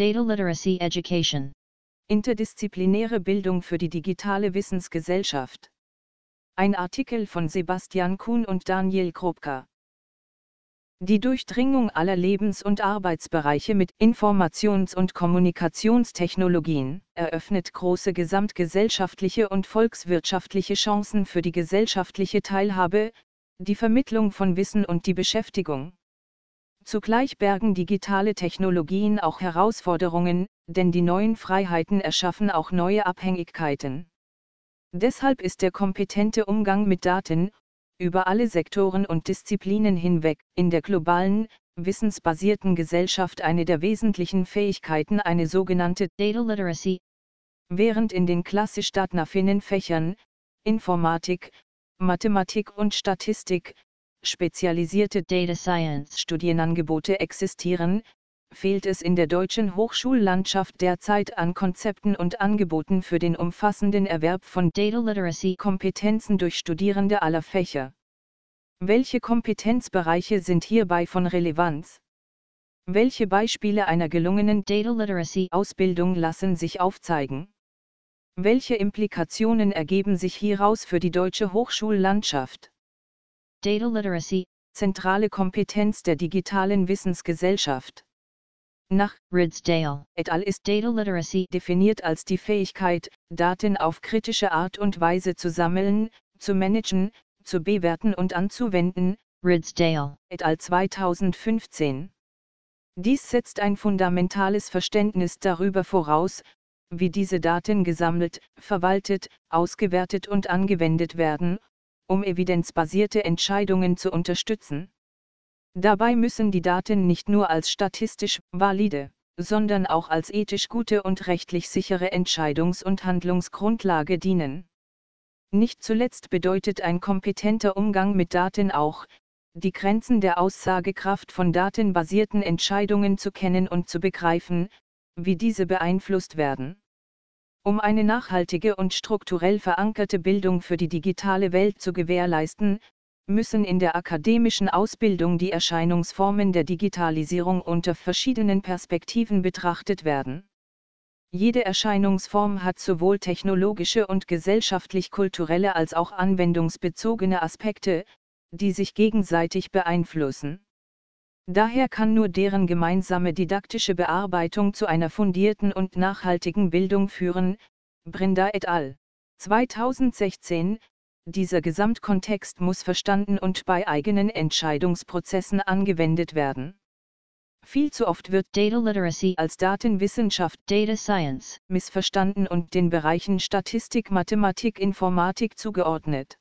Data Literacy Education. Interdisziplinäre Bildung für die digitale Wissensgesellschaft. Ein Artikel von Sebastian Kuhn und Daniel Krupka. Die Durchdringung aller Lebens- und Arbeitsbereiche mit Informations- und Kommunikationstechnologien eröffnet große gesamtgesellschaftliche und volkswirtschaftliche Chancen für die gesellschaftliche Teilhabe, die Vermittlung von Wissen und die Beschäftigung. Zugleich bergen digitale Technologien auch Herausforderungen, denn die neuen Freiheiten erschaffen auch neue Abhängigkeiten. Deshalb ist der kompetente Umgang mit Daten, über alle Sektoren und Disziplinen hinweg, in der globalen, wissensbasierten Gesellschaft eine der wesentlichen Fähigkeiten eine sogenannte Data Literacy. Während in den klassisch datnaffinen Fächern, Informatik, Mathematik und Statistik, spezialisierte Data Science Studienangebote existieren, fehlt es in der deutschen Hochschullandschaft derzeit an Konzepten und Angeboten für den umfassenden Erwerb von Data Literacy Kompetenzen durch Studierende aller Fächer. Welche Kompetenzbereiche sind hierbei von Relevanz? Welche Beispiele einer gelungenen Data Literacy Ausbildung lassen sich aufzeigen? Welche Implikationen ergeben sich hieraus für die deutsche Hochschullandschaft? Data Literacy Zentrale Kompetenz der digitalen Wissensgesellschaft. Nach Ridsdale et al. ist Data Literacy definiert als die Fähigkeit, Daten auf kritische Art und Weise zu sammeln, zu managen, zu bewerten und anzuwenden, Ridsdale et al. 2015. Dies setzt ein fundamentales Verständnis darüber voraus, wie diese Daten gesammelt, verwaltet, ausgewertet und angewendet werden, um evidenzbasierte Entscheidungen zu unterstützen. Dabei müssen die Daten nicht nur als statistisch valide, sondern auch als ethisch gute und rechtlich sichere Entscheidungs- und Handlungsgrundlage dienen. Nicht zuletzt bedeutet ein kompetenter Umgang mit Daten auch, die Grenzen der Aussagekraft von datenbasierten Entscheidungen zu kennen und zu begreifen, wie diese beeinflusst werden. Um eine nachhaltige und strukturell verankerte Bildung für die digitale Welt zu gewährleisten, müssen in der akademischen Ausbildung die Erscheinungsformen der Digitalisierung unter verschiedenen Perspektiven betrachtet werden. Jede Erscheinungsform hat sowohl technologische und gesellschaftlich-kulturelle als auch anwendungsbezogene Aspekte, die sich gegenseitig beeinflussen. Daher kann nur deren gemeinsame didaktische Bearbeitung zu einer fundierten und nachhaltigen Bildung führen, Brinda et al. 2016, dieser Gesamtkontext muss verstanden und bei eigenen Entscheidungsprozessen angewendet werden. Viel zu oft wird Data Literacy als Datenwissenschaft Data Science missverstanden und den Bereichen Statistik, Mathematik, Informatik zugeordnet.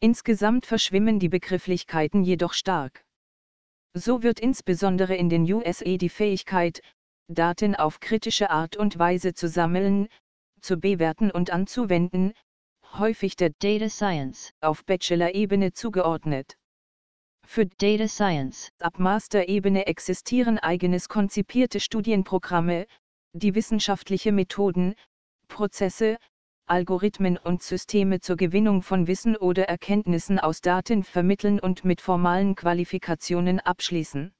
Insgesamt verschwimmen die Begrifflichkeiten jedoch stark. So wird insbesondere in den USA die Fähigkeit, Daten auf kritische Art und Weise zu sammeln, zu bewerten und anzuwenden, häufig der Data Science auf Bachelor-Ebene zugeordnet. Für Data Science ab Master-Ebene existieren eigenes konzipierte Studienprogramme, die wissenschaftliche Methoden, Prozesse, Algorithmen und Systeme zur Gewinnung von Wissen oder Erkenntnissen aus Daten vermitteln und mit formalen Qualifikationen abschließen.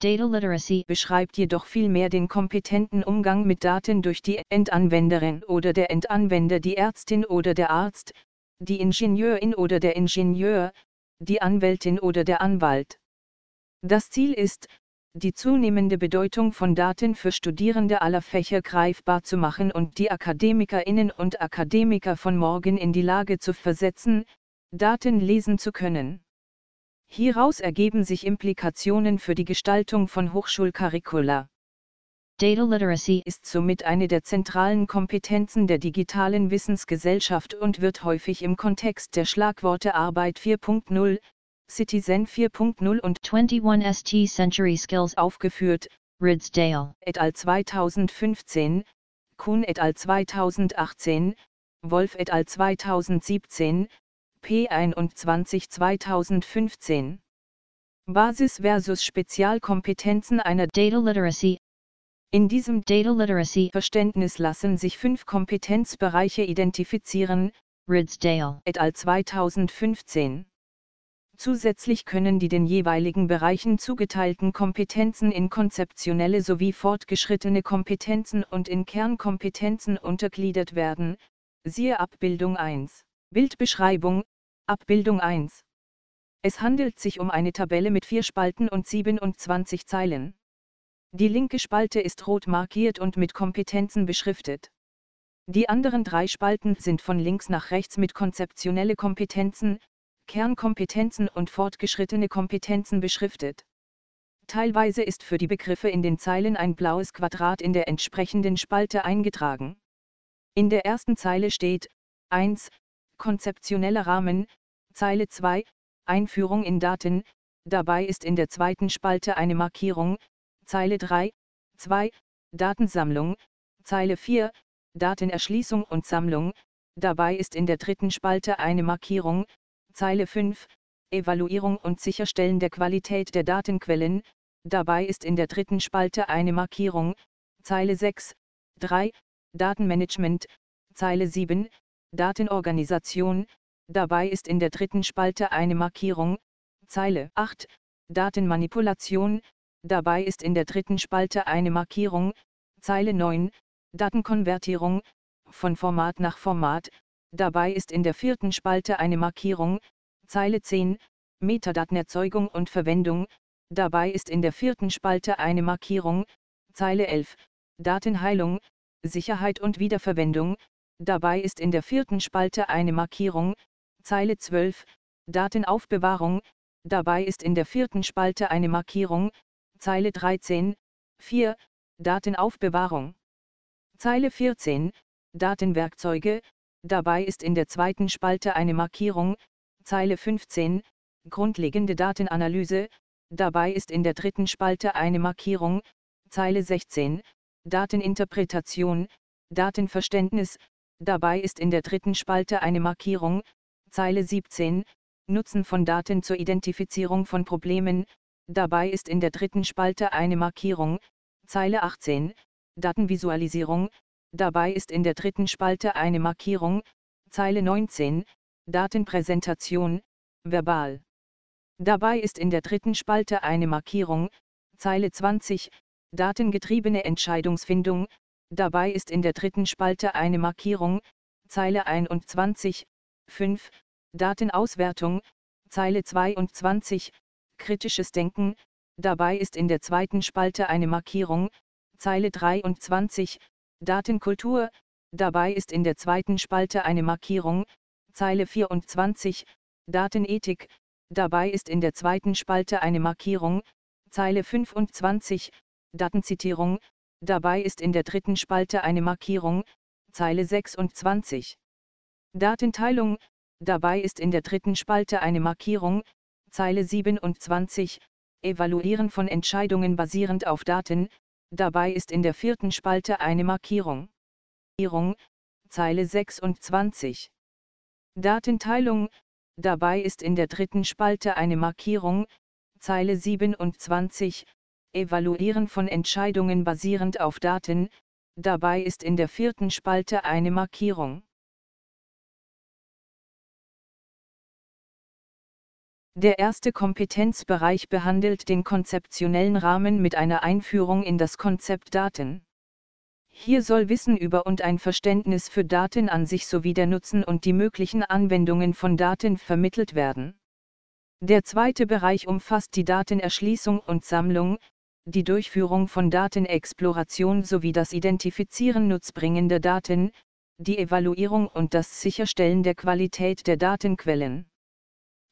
Data Literacy beschreibt jedoch vielmehr den kompetenten Umgang mit Daten durch die Endanwenderin oder der Endanwender, die Ärztin oder der Arzt, die Ingenieurin oder der Ingenieur, die Anwältin oder der Anwalt. Das Ziel ist, die zunehmende Bedeutung von Daten für Studierende aller Fächer greifbar zu machen und die Akademikerinnen und Akademiker von morgen in die Lage zu versetzen, Daten lesen zu können. Hieraus ergeben sich Implikationen für die Gestaltung von Hochschulcurricula. Data Literacy ist somit eine der zentralen Kompetenzen der digitalen Wissensgesellschaft und wird häufig im Kontext der Schlagworte Arbeit 4.0, Citizen 4.0 und 21st Century Skills aufgeführt, Ridsdale et al. 2015, Kuhn et al. 2018, Wolf et al. 2017, P21 2015. Basis versus Spezialkompetenzen einer Data Literacy In diesem Data Literacy Verständnis lassen sich fünf Kompetenzbereiche identifizieren, Ridsdale et al. 2015. Zusätzlich können die den jeweiligen Bereichen zugeteilten Kompetenzen in konzeptionelle sowie fortgeschrittene Kompetenzen und in Kernkompetenzen untergliedert werden, siehe Abbildung 1. Bildbeschreibung, Abbildung 1. Es handelt sich um eine Tabelle mit vier Spalten und 27 Zeilen. Die linke Spalte ist rot markiert und mit Kompetenzen beschriftet. Die anderen drei Spalten sind von links nach rechts mit konzeptionelle Kompetenzen, Kernkompetenzen und fortgeschrittene Kompetenzen beschriftet. Teilweise ist für die Begriffe in den Zeilen ein blaues Quadrat in der entsprechenden Spalte eingetragen. In der ersten Zeile steht 1. Konzeptioneller Rahmen, Zeile 2, Einführung in Daten, dabei ist in der zweiten Spalte eine Markierung, Zeile 3, 2, Datensammlung, Zeile 4, Datenerschließung und Sammlung, dabei ist in der dritten Spalte eine Markierung, Zeile 5, Evaluierung und Sicherstellen der Qualität der Datenquellen, dabei ist in der dritten Spalte eine Markierung, Zeile 6, 3, Datenmanagement, Zeile 7, Datenorganisation, dabei ist in der dritten Spalte eine Markierung, Zeile 8, Datenmanipulation, dabei ist in der dritten Spalte eine Markierung, Zeile 9, Datenkonvertierung, von Format nach Format, Dabei ist in der vierten Spalte eine Markierung, Zeile 10, Metadatenerzeugung und Verwendung, dabei ist in der vierten Spalte eine Markierung, Zeile 11, Datenheilung, Sicherheit und Wiederverwendung, dabei ist in der vierten Spalte eine Markierung, Zeile 12, Datenaufbewahrung, dabei ist in der vierten Spalte eine Markierung, Zeile 13, 4, Datenaufbewahrung. Zeile 14, Datenwerkzeuge, Dabei ist in der zweiten Spalte eine Markierung, Zeile 15, grundlegende Datenanalyse, dabei ist in der dritten Spalte eine Markierung, Zeile 16, Dateninterpretation, Datenverständnis, dabei ist in der dritten Spalte eine Markierung, Zeile 17, Nutzen von Daten zur Identifizierung von Problemen, dabei ist in der dritten Spalte eine Markierung, Zeile 18, Datenvisualisierung, Dabei ist in der dritten Spalte eine Markierung, Zeile 19, Datenpräsentation, verbal. Dabei ist in der dritten Spalte eine Markierung, Zeile 20, datengetriebene Entscheidungsfindung, dabei ist in der dritten Spalte eine Markierung, Zeile 21, 5, Datenauswertung, Zeile 22, kritisches Denken, dabei ist in der zweiten Spalte eine Markierung, Zeile 23, Datenkultur, dabei ist in der zweiten Spalte eine Markierung, Zeile 24, Datenethik, dabei ist in der zweiten Spalte eine Markierung, Zeile 25, Datenzitierung, dabei ist in der dritten Spalte eine Markierung, Zeile 26. Datenteilung, dabei ist in der dritten Spalte eine Markierung, Zeile 27, Evaluieren von Entscheidungen basierend auf Daten, dabei ist in der vierten Spalte eine Markierung. Markierung, Zeile 26. Datenteilung, dabei ist in der dritten Spalte eine Markierung, Zeile 27, Evaluieren von Entscheidungen basierend auf Daten, dabei ist in der vierten Spalte eine Markierung. Der erste Kompetenzbereich behandelt den konzeptionellen Rahmen mit einer Einführung in das Konzept Daten. Hier soll Wissen über und ein Verständnis für Daten an sich sowie der Nutzen und die möglichen Anwendungen von Daten vermittelt werden. Der zweite Bereich umfasst die Datenerschließung und Sammlung, die Durchführung von Datenexploration sowie das Identifizieren nutzbringender Daten, die Evaluierung und das Sicherstellen der Qualität der Datenquellen.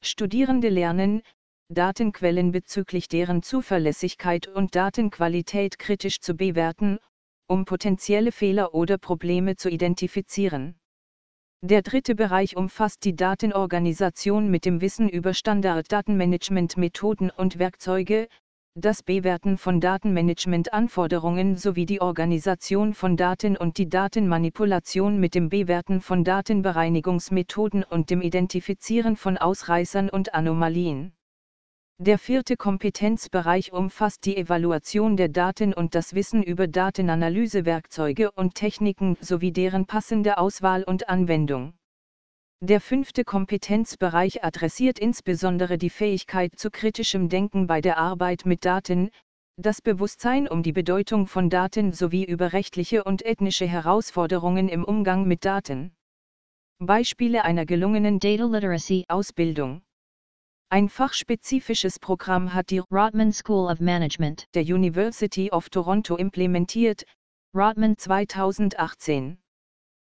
Studierende lernen, Datenquellen bezüglich deren Zuverlässigkeit und Datenqualität kritisch zu bewerten, um potenzielle Fehler oder Probleme zu identifizieren. Der dritte Bereich umfasst die Datenorganisation mit dem Wissen über Standard-Datenmanagement-Methoden und Werkzeuge, das Bewerten von Datenmanagement-Anforderungen sowie die Organisation von Daten und die Datenmanipulation mit dem Bewerten von Datenbereinigungsmethoden und dem Identifizieren von Ausreißern und Anomalien. Der vierte Kompetenzbereich umfasst die Evaluation der Daten und das Wissen über Datenanalysewerkzeuge und Techniken sowie deren passende Auswahl und Anwendung. Der fünfte Kompetenzbereich adressiert insbesondere die Fähigkeit zu kritischem Denken bei der Arbeit mit Daten, das Bewusstsein um die Bedeutung von Daten sowie über rechtliche und ethnische Herausforderungen im Umgang mit Daten. Beispiele einer gelungenen Data Literacy Ausbildung. Ein fachspezifisches Programm hat die Rotman School of Management der University of Toronto implementiert, Rotman 2018.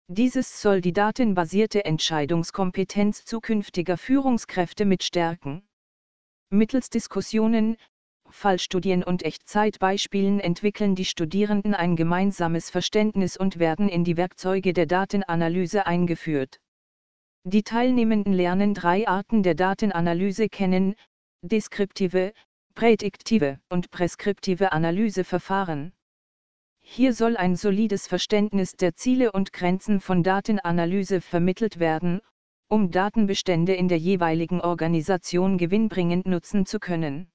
Dieses soll die datenbasierte Entscheidungskompetenz zukünftiger Führungskräfte mit stärken. Mittels Diskussionen, Fallstudien und Echtzeitbeispielen entwickeln die Studierenden ein gemeinsames Verständnis und werden in die Werkzeuge der Datenanalyse eingeführt. Die Teilnehmenden lernen drei Arten der Datenanalyse kennen, deskriptive, prädiktive und preskriptive Analyseverfahren. Hier soll ein solides Verständnis der Ziele und Grenzen von Datenanalyse vermittelt werden, um Datenbestände in der jeweiligen Organisation gewinnbringend nutzen zu können.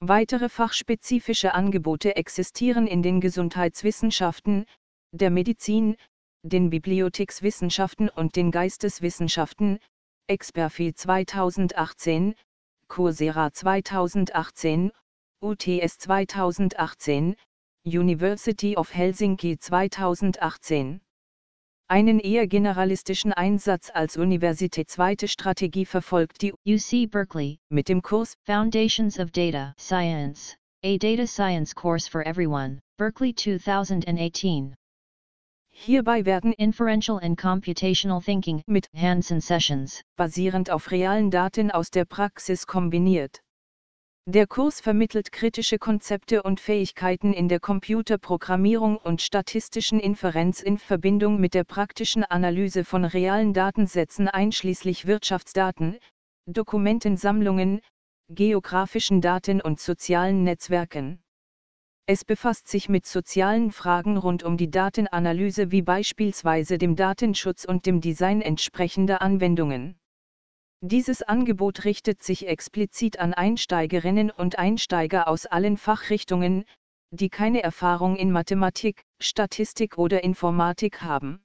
Weitere fachspezifische Angebote existieren in den Gesundheitswissenschaften, der Medizin, den Bibliothekswissenschaften und den Geisteswissenschaften, Experfi 2018, Coursera 2018, UTS 2018, University of Helsinki 2018. Einen eher generalistischen Einsatz als universitätsweite Strategie verfolgt die UC Berkeley mit dem Kurs Foundations of Data Science, a data science course for everyone, Berkeley 2018. Hierbei werden Inferential and computational thinking mit Hansen sessions basierend auf realen Daten aus der Praxis kombiniert. Der Kurs vermittelt kritische Konzepte und Fähigkeiten in der Computerprogrammierung und statistischen Inferenz in Verbindung mit der praktischen Analyse von realen Datensätzen einschließlich Wirtschaftsdaten, Dokumentensammlungen, geografischen Daten und sozialen Netzwerken. Es befasst sich mit sozialen Fragen rund um die Datenanalyse wie beispielsweise dem Datenschutz und dem Design entsprechender Anwendungen. Dieses Angebot richtet sich explizit an Einsteigerinnen und Einsteiger aus allen Fachrichtungen, die keine Erfahrung in Mathematik, Statistik oder Informatik haben.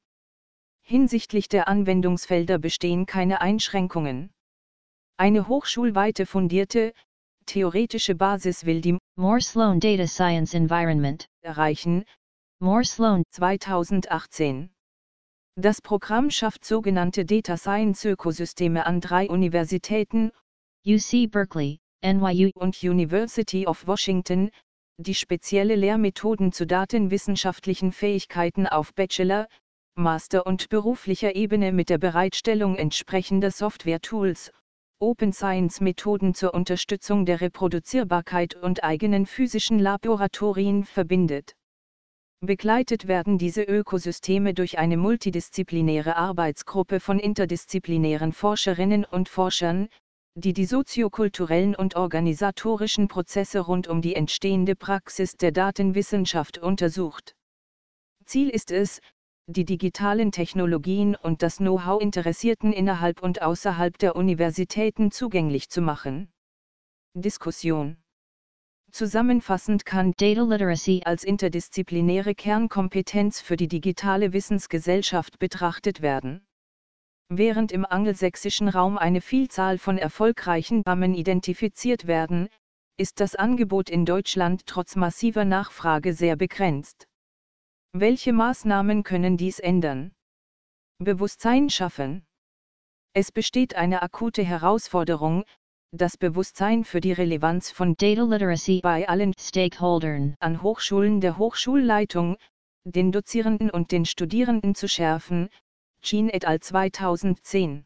Hinsichtlich der Anwendungsfelder bestehen keine Einschränkungen. Eine hochschulweite fundierte, theoretische Basis will die More Sloan Data Science Environment erreichen, More Sloan 2018. Das Programm schafft sogenannte Data Science Ökosysteme an drei Universitäten, UC Berkeley, NYU und University of Washington, die spezielle Lehrmethoden zu datenwissenschaftlichen Fähigkeiten auf Bachelor, Master und beruflicher Ebene mit der Bereitstellung entsprechender Software-Tools, Open Science-Methoden zur Unterstützung der Reproduzierbarkeit und eigenen physischen Laboratorien verbindet. Begleitet werden diese Ökosysteme durch eine multidisziplinäre Arbeitsgruppe von interdisziplinären Forscherinnen und Forschern, die die soziokulturellen und organisatorischen Prozesse rund um die entstehende Praxis der Datenwissenschaft untersucht. Ziel ist es, die digitalen Technologien und das Know-how Interessierten innerhalb und außerhalb der Universitäten zugänglich zu machen. Diskussion Zusammenfassend kann Data Literacy als interdisziplinäre Kernkompetenz für die digitale Wissensgesellschaft betrachtet werden. Während im angelsächsischen Raum eine Vielzahl von erfolgreichen Rahmen identifiziert werden, ist das Angebot in Deutschland trotz massiver Nachfrage sehr begrenzt. Welche Maßnahmen können dies ändern? Bewusstsein schaffen. Es besteht eine akute Herausforderung, das Bewusstsein für die Relevanz von Data Literacy bei allen Stakeholdern an Hochschulen der Hochschulleitung, den Dozierenden und den Studierenden zu schärfen, Jean et al. 2010.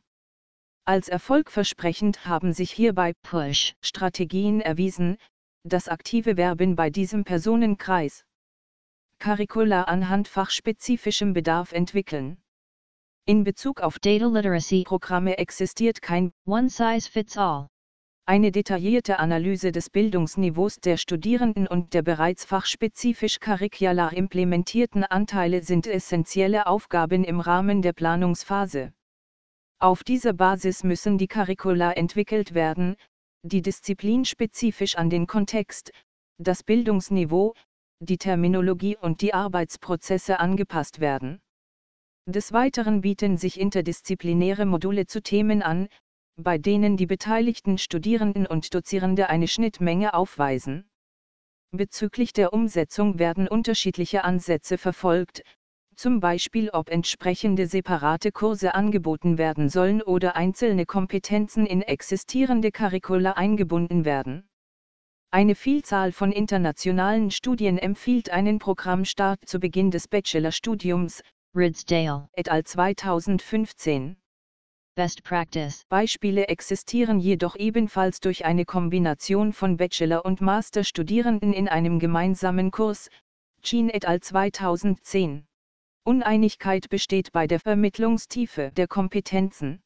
Als erfolgversprechend haben sich hierbei Push Strategien erwiesen, das aktive Werben bei diesem Personenkreis. Curricula anhand fachspezifischem Bedarf entwickeln. In Bezug auf Data Literacy Programme existiert kein One Size Fits All. Eine detaillierte Analyse des Bildungsniveaus der Studierenden und der bereits fachspezifisch curricular implementierten Anteile sind essentielle Aufgaben im Rahmen der Planungsphase. Auf dieser Basis müssen die Curricula entwickelt werden, die disziplinspezifisch an den Kontext, das Bildungsniveau, die Terminologie und die Arbeitsprozesse angepasst werden. Des Weiteren bieten sich interdisziplinäre Module zu Themen an, bei denen die beteiligten Studierenden und Dozierende eine Schnittmenge aufweisen. Bezüglich der Umsetzung werden unterschiedliche Ansätze verfolgt, zum Beispiel ob entsprechende separate Kurse angeboten werden sollen oder einzelne Kompetenzen in existierende Curricula eingebunden werden. Eine Vielzahl von internationalen Studien empfiehlt einen Programmstart zu Beginn des Bachelorstudiums, Ridsdale, et al. 2015. Best Practice. Beispiele existieren jedoch ebenfalls durch eine Kombination von Bachelor- und Masterstudierenden in einem gemeinsamen Kurs, Jean et al. 2010. Uneinigkeit besteht bei der Vermittlungstiefe der Kompetenzen.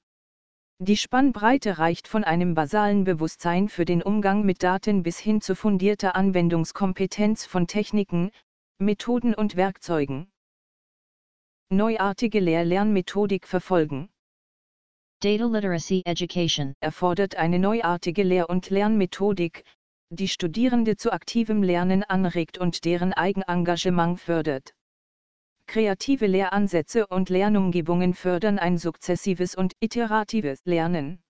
Die Spannbreite reicht von einem basalen Bewusstsein für den Umgang mit Daten bis hin zu fundierter Anwendungskompetenz von Techniken, Methoden und Werkzeugen. Neuartige Lehr-Lernmethodik verfolgen. Data Literacy Education erfordert eine neuartige Lehr- und Lernmethodik, die Studierende zu aktivem Lernen anregt und deren Eigenengagement fördert. Kreative Lehransätze und Lernumgebungen fördern ein sukzessives und iteratives Lernen.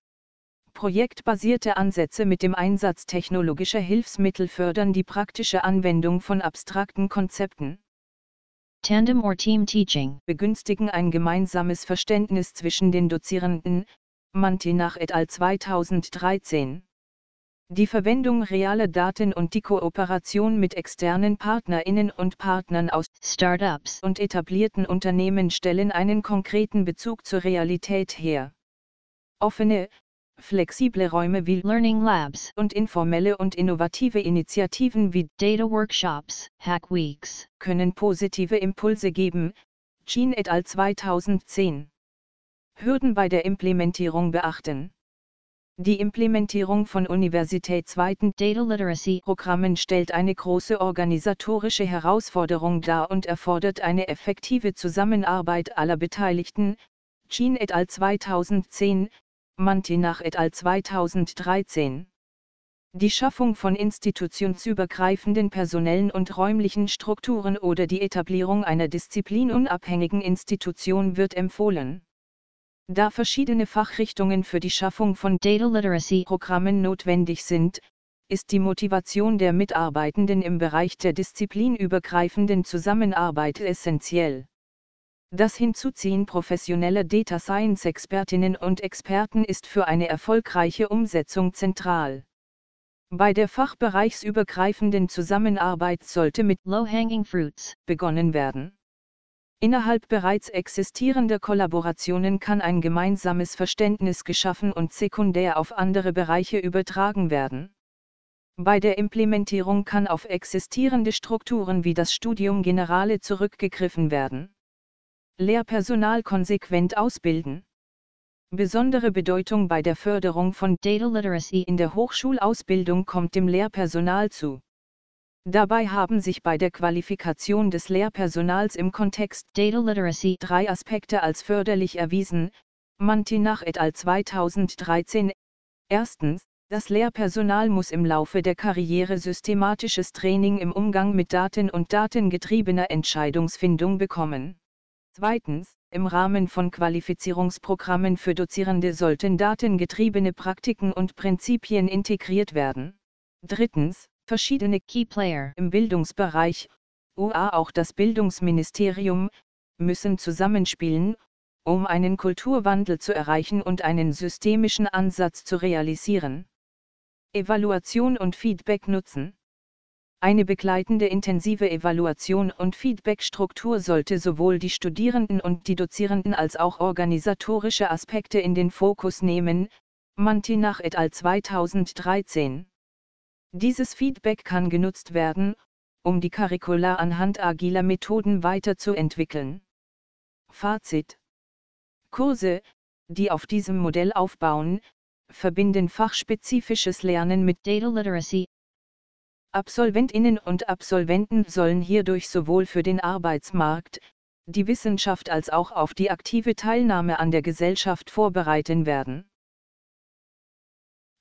Projektbasierte Ansätze mit dem Einsatz technologischer Hilfsmittel fördern die praktische Anwendung von abstrakten Konzepten. Tandem or Team Teaching Begünstigen ein gemeinsames Verständnis zwischen den Dozierenden, Mantinach et al. 2013. Die Verwendung realer Daten und die Kooperation mit externen Partnerinnen und Partnern aus Startups und etablierten Unternehmen stellen einen konkreten Bezug zur Realität her. Offene, flexible Räume wie Learning Labs und informelle und innovative Initiativen wie Data Workshops, Hack Weeks können positive Impulse geben, Jean et al. 2010. Hürden bei der Implementierung beachten. Die Implementierung von universitätsweiten Data Literacy Programmen stellt eine große organisatorische Herausforderung dar und erfordert eine effektive Zusammenarbeit aller Beteiligten. Jean et al. 2010, Mantinach et al. 2013. Die Schaffung von institutionsübergreifenden personellen und räumlichen Strukturen oder die Etablierung einer disziplinunabhängigen Institution wird empfohlen. Da verschiedene Fachrichtungen für die Schaffung von Data Literacy Programmen notwendig sind, ist die Motivation der Mitarbeitenden im Bereich der disziplinübergreifenden Zusammenarbeit essentiell. Das Hinzuziehen professioneller Data Science Expertinnen und Experten ist für eine erfolgreiche Umsetzung zentral. Bei der fachbereichsübergreifenden Zusammenarbeit sollte mit Low-Hanging Fruits begonnen werden. Innerhalb bereits existierender Kollaborationen kann ein gemeinsames Verständnis geschaffen und sekundär auf andere Bereiche übertragen werden. Bei der Implementierung kann auf existierende Strukturen wie das Studium Generale zurückgegriffen werden. Lehrpersonal konsequent ausbilden. Besondere Bedeutung bei der Förderung von Data Literacy in der Hochschulausbildung kommt dem Lehrpersonal zu. Dabei haben sich bei der Qualifikation des Lehrpersonals im Kontext Data Literacy drei Aspekte als förderlich erwiesen. Mantinach et al. 2013. Erstens, das Lehrpersonal muss im Laufe der Karriere systematisches Training im Umgang mit Daten und datengetriebener Entscheidungsfindung bekommen. Zweitens, im Rahmen von Qualifizierungsprogrammen für Dozierende sollten datengetriebene Praktiken und Prinzipien integriert werden. Drittens, verschiedene Key Player im Bildungsbereich, UA auch das Bildungsministerium, müssen zusammenspielen, um einen Kulturwandel zu erreichen und einen systemischen Ansatz zu realisieren. Evaluation und Feedback nutzen. Eine begleitende intensive Evaluation und Feedbackstruktur sollte sowohl die Studierenden und die Dozierenden als auch organisatorische Aspekte in den Fokus nehmen, Mantinach et al. 2013. Dieses Feedback kann genutzt werden, um die Curricula anhand agiler Methoden weiterzuentwickeln. Fazit Kurse, die auf diesem Modell aufbauen, verbinden fachspezifisches Lernen mit Data Literacy Absolventinnen und Absolventen sollen hierdurch sowohl für den Arbeitsmarkt, die Wissenschaft als auch auf die aktive Teilnahme an der Gesellschaft vorbereiten werden.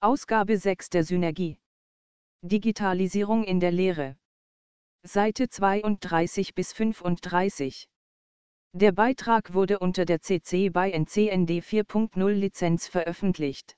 Ausgabe 6 der Synergie Digitalisierung in der Lehre. Seite 32 bis 35. Der Beitrag wurde unter der CC BY NCND 4.0 Lizenz veröffentlicht.